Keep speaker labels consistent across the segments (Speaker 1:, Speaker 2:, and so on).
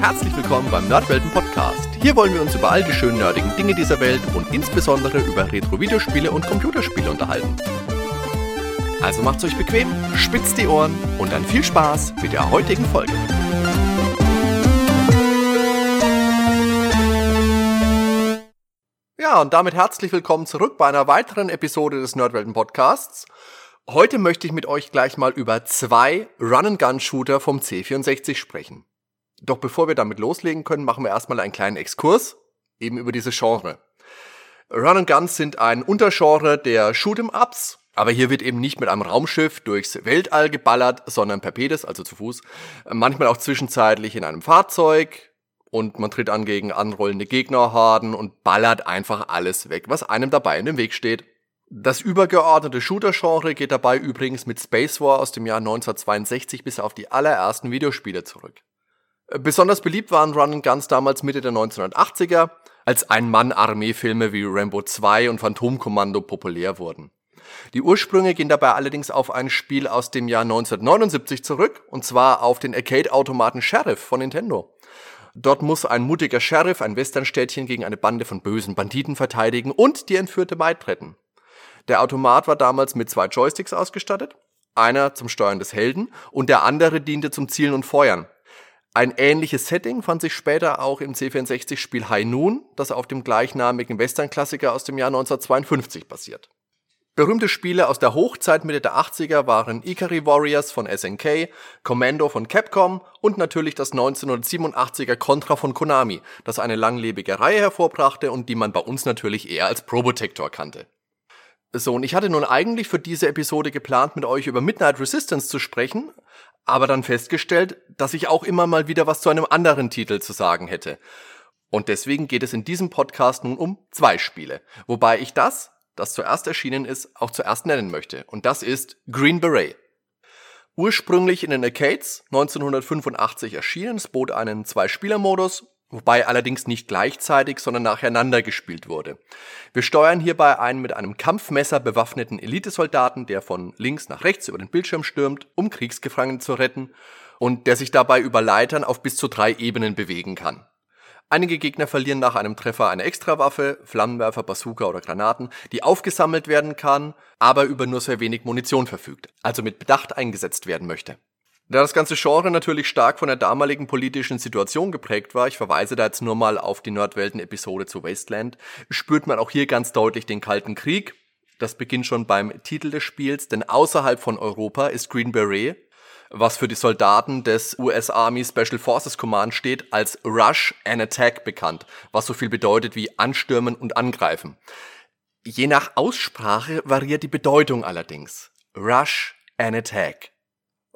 Speaker 1: Herzlich willkommen beim Nerdwelten Podcast. Hier wollen wir uns über all die schönen nerdigen Dinge dieser Welt und insbesondere über Retro-Videospiele und Computerspiele unterhalten. Also macht's euch bequem, spitzt die Ohren und dann viel Spaß mit der heutigen Folge. Ja, und damit herzlich willkommen zurück bei einer weiteren Episode des Nerdwelten Podcasts. Heute möchte ich mit euch gleich mal über zwei Run-and-Gun-Shooter vom C64 sprechen. Doch bevor wir damit loslegen können, machen wir erstmal einen kleinen Exkurs eben über diese Genre. Run-and-Guns sind ein Untergenre der Shoot'em-Ups, aber hier wird eben nicht mit einem Raumschiff durchs Weltall geballert, sondern per Pedis, also zu Fuß. Manchmal auch zwischenzeitlich in einem Fahrzeug und man tritt an gegen anrollende Gegnerhorden und ballert einfach alles weg, was einem dabei in dem Weg steht. Das übergeordnete Shooter-Genre geht dabei übrigens mit Space War aus dem Jahr 1962 bis auf die allerersten Videospiele zurück. Besonders beliebt waren Run Guns damals Mitte der 1980er, als Ein-Mann-Armee-Filme wie Rambo 2 und Phantomkommando populär wurden. Die Ursprünge gehen dabei allerdings auf ein Spiel aus dem Jahr 1979 zurück, und zwar auf den Arcade-Automaten Sheriff von Nintendo. Dort muss ein mutiger Sheriff ein Westernstädtchen gegen eine Bande von bösen Banditen verteidigen und die entführte Maid retten. Der Automat war damals mit zwei Joysticks ausgestattet, einer zum Steuern des Helden und der andere diente zum Zielen und Feuern. Ein ähnliches Setting fand sich später auch im C64-Spiel High Noon, das auf dem gleichnamigen Western-Klassiker aus dem Jahr 1952 basiert. Berühmte Spiele aus der Hochzeit Mitte der 80er waren Ikari Warriors von SNK, Commando von Capcom und natürlich das 1987er Contra von Konami, das eine langlebige Reihe hervorbrachte und die man bei uns natürlich eher als Probotector kannte. So, und ich hatte nun eigentlich für diese Episode geplant, mit euch über Midnight Resistance zu sprechen, aber dann festgestellt, dass ich auch immer mal wieder was zu einem anderen Titel zu sagen hätte. Und deswegen geht es in diesem Podcast nun um zwei Spiele, wobei ich das, das zuerst erschienen ist, auch zuerst nennen möchte. Und das ist Green Beret. Ursprünglich in den Arcades 1985 erschienen, es bot einen Zwei-Spieler-Modus wobei allerdings nicht gleichzeitig, sondern nacheinander gespielt wurde. Wir steuern hierbei einen mit einem Kampfmesser bewaffneten Elitesoldaten, der von links nach rechts über den Bildschirm stürmt, um Kriegsgefangene zu retten und der sich dabei über Leitern auf bis zu drei Ebenen bewegen kann. Einige Gegner verlieren nach einem Treffer eine Extrawaffe, Flammenwerfer, Bazooka oder Granaten, die aufgesammelt werden kann, aber über nur sehr wenig Munition verfügt, also mit Bedacht eingesetzt werden möchte. Da das ganze Genre natürlich stark von der damaligen politischen Situation geprägt war, ich verweise da jetzt nur mal auf die Nordwelten-Episode zu Wasteland, spürt man auch hier ganz deutlich den Kalten Krieg. Das beginnt schon beim Titel des Spiels, denn außerhalb von Europa ist Green Beret, was für die Soldaten des US Army Special Forces Command steht, als Rush and Attack bekannt, was so viel bedeutet wie anstürmen und angreifen. Je nach Aussprache variiert die Bedeutung allerdings. Rush and Attack.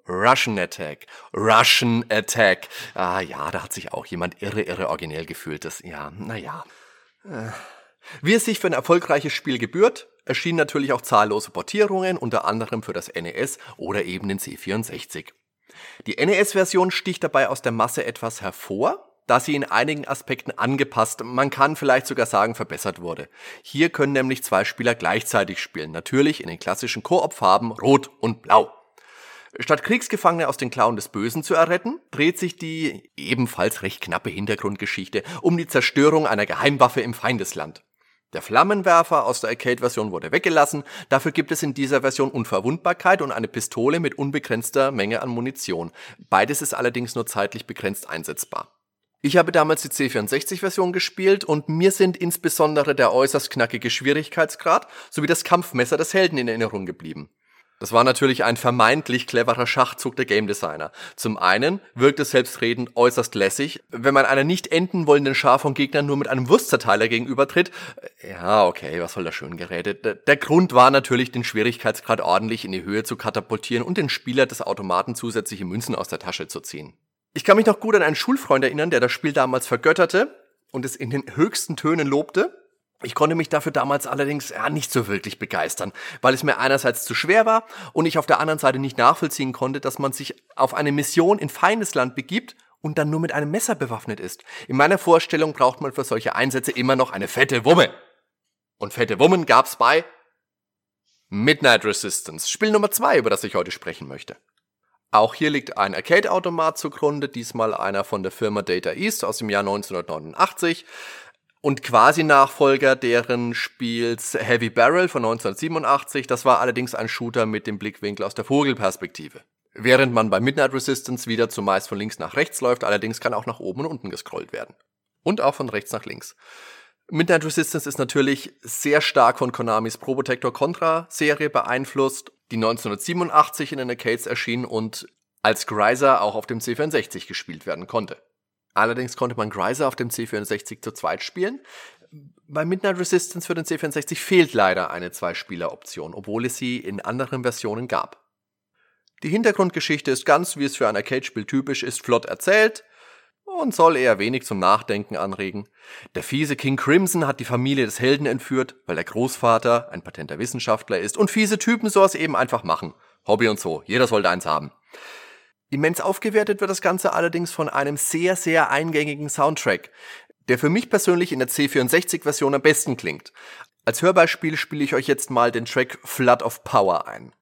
Speaker 1: Russian Attack. Russian Attack. Ah ja, da hat sich auch jemand irre, irre originell gefühlt. Das, ja, naja. Äh. Wie es sich für ein erfolgreiches Spiel gebührt, erschienen natürlich auch zahllose Portierungen, unter anderem für das NES oder eben den C64. Die NES-Version sticht dabei aus der Masse etwas hervor, da sie in einigen Aspekten angepasst, man kann vielleicht sogar sagen verbessert wurde. Hier können nämlich zwei Spieler gleichzeitig spielen, natürlich in den klassischen Koop-Farben Rot und Blau. Statt Kriegsgefangene aus den Klauen des Bösen zu erretten, dreht sich die ebenfalls recht knappe Hintergrundgeschichte um die Zerstörung einer Geheimwaffe im Feindesland. Der Flammenwerfer aus der Arcade-Version wurde weggelassen, dafür gibt es in dieser Version Unverwundbarkeit und eine Pistole mit unbegrenzter Menge an Munition. Beides ist allerdings nur zeitlich begrenzt einsetzbar. Ich habe damals die C64-Version gespielt und mir sind insbesondere der äußerst knackige Schwierigkeitsgrad sowie das Kampfmesser des Helden in Erinnerung geblieben. Das war natürlich ein vermeintlich cleverer Schachzug der Game Designer. Zum einen wirkt es selbstredend äußerst lässig, wenn man einer nicht enden wollenden Schar von Gegnern nur mit einem Wurstzerteiler gegenübertritt. Ja, okay, was soll da schön geredet. Der Grund war natürlich, den Schwierigkeitsgrad ordentlich in die Höhe zu katapultieren und den Spieler des Automaten zusätzliche Münzen aus der Tasche zu ziehen. Ich kann mich noch gut an einen Schulfreund erinnern, der das Spiel damals vergötterte und es in den höchsten Tönen lobte. Ich konnte mich dafür damals allerdings ja, nicht so wirklich begeistern, weil es mir einerseits zu schwer war und ich auf der anderen Seite nicht nachvollziehen konnte, dass man sich auf eine Mission in Feindesland begibt und dann nur mit einem Messer bewaffnet ist. In meiner Vorstellung braucht man für solche Einsätze immer noch eine fette Wumme. Und fette Wummen gab's bei Midnight Resistance, Spiel Nummer zwei, über das ich heute sprechen möchte. Auch hier liegt ein Arcade-Automat zugrunde, diesmal einer von der Firma Data East aus dem Jahr 1989 und quasi Nachfolger deren Spiels Heavy Barrel von 1987. Das war allerdings ein Shooter mit dem Blickwinkel aus der Vogelperspektive. Während man bei Midnight Resistance wieder zumeist von links nach rechts läuft, allerdings kann auch nach oben und unten gescrollt werden. Und auch von rechts nach links. Midnight Resistance ist natürlich sehr stark von Konamis Probotector Contra Serie beeinflusst, die 1987 in den Arcades erschien und als Greiser auch auf dem C64 gespielt werden konnte. Allerdings konnte man Greiser auf dem C64 zu zweit spielen. Bei Midnight Resistance für den C64 fehlt leider eine Zwei-Spieler-Option, obwohl es sie in anderen Versionen gab. Die Hintergrundgeschichte ist ganz, wie es für ein Arcade-Spiel typisch ist, flott erzählt und soll eher wenig zum Nachdenken anregen. Der fiese King Crimson hat die Familie des Helden entführt, weil der Großvater ein patenter Wissenschaftler ist und fiese Typen sowas eben einfach machen. Hobby und so, jeder sollte eins haben. Immens aufgewertet wird das Ganze allerdings von einem sehr, sehr eingängigen Soundtrack, der für mich persönlich in der C64-Version am besten klingt. Als Hörbeispiel spiele ich euch jetzt mal den Track Flood of Power ein.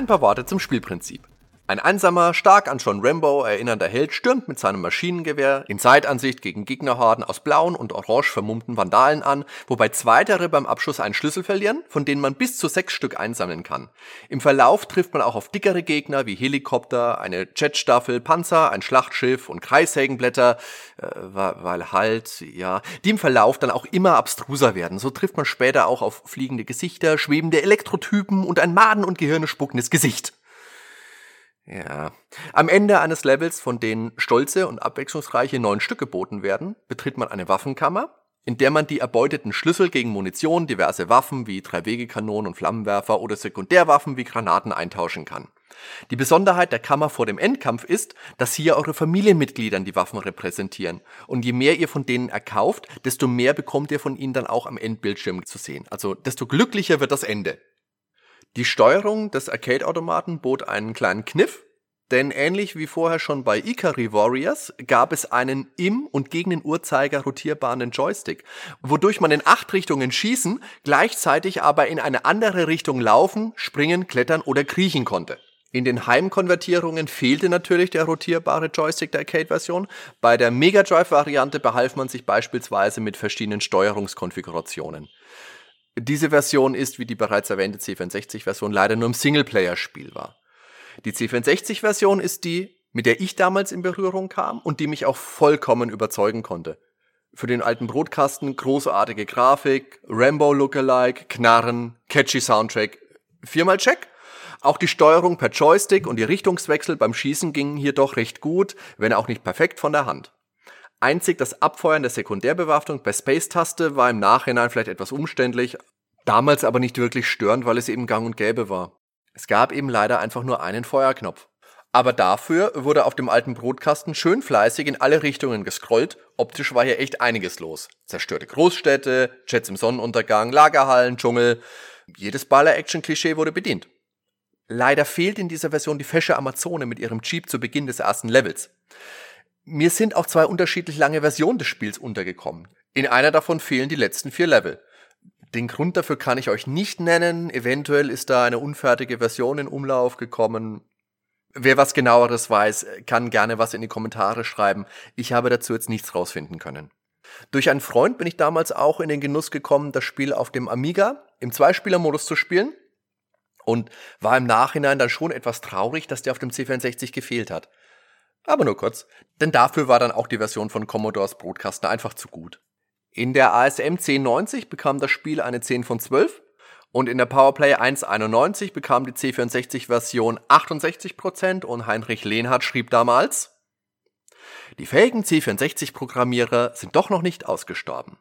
Speaker 1: Ein paar Worte zum Spielprinzip. Ein einsamer, stark an John Rambo erinnernder Held stürmt mit seinem Maschinengewehr in Zeitansicht gegen Gegnerhorden aus blauen und orange vermummten Vandalen an, wobei zweitere beim Abschuss einen Schlüssel verlieren, von denen man bis zu sechs Stück einsammeln kann. Im Verlauf trifft man auch auf dickere Gegner wie Helikopter, eine Jetstaffel, Panzer, ein Schlachtschiff und Kreissägenblätter, äh, weil halt, ja, die im Verlauf dann auch immer abstruser werden. So trifft man später auch auf fliegende Gesichter, schwebende Elektrotypen und ein Maden- und Gehirne spuckendes Gesicht. Ja. Am Ende eines Levels, von denen stolze und abwechslungsreiche neun Stück geboten werden, betritt man eine Waffenkammer, in der man die erbeuteten Schlüssel gegen Munition, diverse Waffen wie Dreiwegekanonen und Flammenwerfer oder Sekundärwaffen wie Granaten eintauschen kann. Die Besonderheit der Kammer vor dem Endkampf ist, dass hier eure Familienmitgliedern die Waffen repräsentieren. Und je mehr ihr von denen erkauft, desto mehr bekommt ihr von ihnen dann auch am Endbildschirm zu sehen. Also desto glücklicher wird das Ende. Die Steuerung des Arcade-Automaten bot einen kleinen Kniff, denn ähnlich wie vorher schon bei Ikari Warriors gab es einen im und gegen den Uhrzeiger rotierbaren Joystick, wodurch man in acht Richtungen schießen, gleichzeitig aber in eine andere Richtung laufen, springen, klettern oder kriechen konnte. In den Heimkonvertierungen fehlte natürlich der rotierbare Joystick der Arcade-Version. Bei der Mega Drive-Variante behalf man sich beispielsweise mit verschiedenen Steuerungskonfigurationen. Diese Version ist, wie die bereits erwähnte C64-Version, leider nur im Singleplayer spielbar. Die C64-Version ist die, mit der ich damals in Berührung kam und die mich auch vollkommen überzeugen konnte. Für den alten Brotkasten großartige Grafik, Rambo Lookalike, Knarren, catchy Soundtrack. Viermal Check. Auch die Steuerung per Joystick und die Richtungswechsel beim Schießen gingen hier doch recht gut, wenn auch nicht perfekt von der Hand. Einzig das Abfeuern der Sekundärbewaffnung per Space-Taste war im Nachhinein vielleicht etwas umständlich, damals aber nicht wirklich störend, weil es eben gang und gäbe war. Es gab eben leider einfach nur einen Feuerknopf. Aber dafür wurde auf dem alten Brotkasten schön fleißig in alle Richtungen gescrollt. Optisch war hier echt einiges los. Zerstörte Großstädte, Jets im Sonnenuntergang, Lagerhallen, Dschungel. Jedes Baller-Action-Klischee wurde bedient. Leider fehlt in dieser Version die fesche Amazone mit ihrem Jeep zu Beginn des ersten Levels. Mir sind auch zwei unterschiedlich lange Versionen des Spiels untergekommen. In einer davon fehlen die letzten vier Level. Den Grund dafür kann ich euch nicht nennen. Eventuell ist da eine unfertige Version in Umlauf gekommen. Wer was genaueres weiß, kann gerne was in die Kommentare schreiben. Ich habe dazu jetzt nichts rausfinden können. Durch einen Freund bin ich damals auch in den Genuss gekommen, das Spiel auf dem Amiga im Zweispieler-Modus zu spielen und war im Nachhinein dann schon etwas traurig, dass der auf dem C64 gefehlt hat. Aber nur kurz, denn dafür war dann auch die Version von Commodores Broadcaster einfach zu gut. In der ASM 1090 bekam das Spiel eine 10 von 12 und in der Powerplay 191 bekam die C64-Version 68% und Heinrich Lehnhardt schrieb damals, die fähigen C64-Programmierer sind doch noch nicht ausgestorben.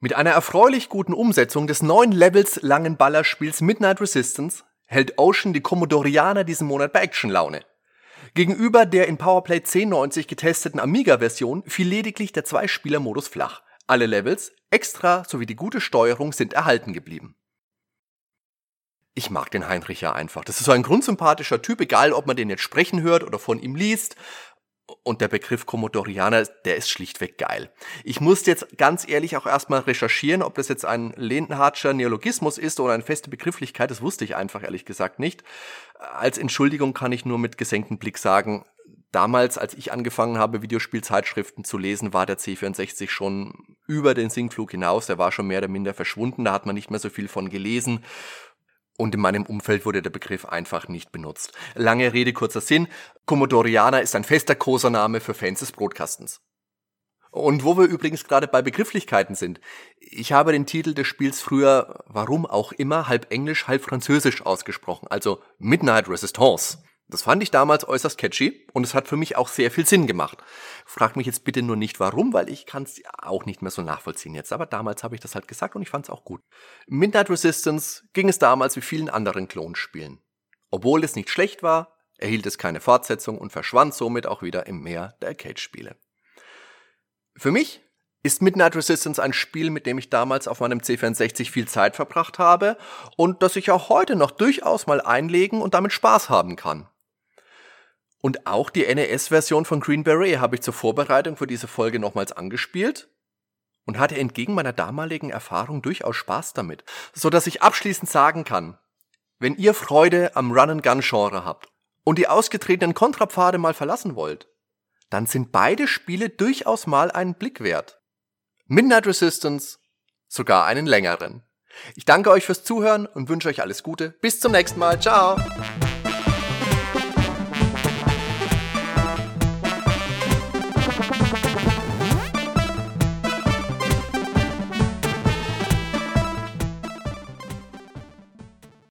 Speaker 1: Mit einer erfreulich guten Umsetzung des neun Levels langen Ballerspiels Midnight Resistance hält Ocean die Commodorianer diesen Monat bei Actionlaune. Gegenüber der in Powerplay 1090 getesteten Amiga-Version fiel lediglich der Zwei-Spieler-Modus flach. Alle Levels, extra sowie die gute Steuerung sind erhalten geblieben. Ich mag den Heinrich ja einfach. Das ist so ein grundsympathischer Typ, egal ob man den jetzt sprechen hört oder von ihm liest. Und der Begriff Commodorianer, der ist schlichtweg geil. Ich musste jetzt ganz ehrlich auch erstmal recherchieren, ob das jetzt ein Lendenhartscher Neologismus ist oder eine feste Begrifflichkeit. Das wusste ich einfach ehrlich gesagt nicht. Als Entschuldigung kann ich nur mit gesenktem Blick sagen, damals, als ich angefangen habe, Videospielzeitschriften zu lesen, war der C64 schon über den Sinkflug hinaus. Der war schon mehr oder minder verschwunden. Da hat man nicht mehr so viel von gelesen. Und in meinem Umfeld wurde der Begriff einfach nicht benutzt. Lange Rede, kurzer Sinn. Commodorianer ist ein fester Kosername für Fans des Brotkastens. Und wo wir übrigens gerade bei Begrifflichkeiten sind. Ich habe den Titel des Spiels früher, warum auch immer, halb englisch, halb französisch ausgesprochen. Also Midnight Resistance. Das fand ich damals äußerst catchy und es hat für mich auch sehr viel Sinn gemacht. Frag mich jetzt bitte nur nicht warum, weil ich kann es auch nicht mehr so nachvollziehen jetzt. Aber damals habe ich das halt gesagt und ich fand es auch gut. Midnight Resistance ging es damals wie vielen anderen Klonspielen. Obwohl es nicht schlecht war, erhielt es keine Fortsetzung und verschwand somit auch wieder im Meer der Arcade-Spiele. Für mich ist Midnight Resistance ein Spiel, mit dem ich damals auf meinem C64 viel Zeit verbracht habe und das ich auch heute noch durchaus mal einlegen und damit Spaß haben kann. Und auch die NES-Version von Green Beret habe ich zur Vorbereitung für diese Folge nochmals angespielt und hatte entgegen meiner damaligen Erfahrung durchaus Spaß damit, so dass ich abschließend sagen kann, wenn ihr Freude am Run-and-Gun-Genre habt und die ausgetretenen Kontrapfade mal verlassen wollt, dann sind beide Spiele durchaus mal einen Blick wert. Midnight Resistance sogar einen längeren. Ich danke euch fürs Zuhören und wünsche euch alles Gute. Bis zum nächsten Mal. Ciao.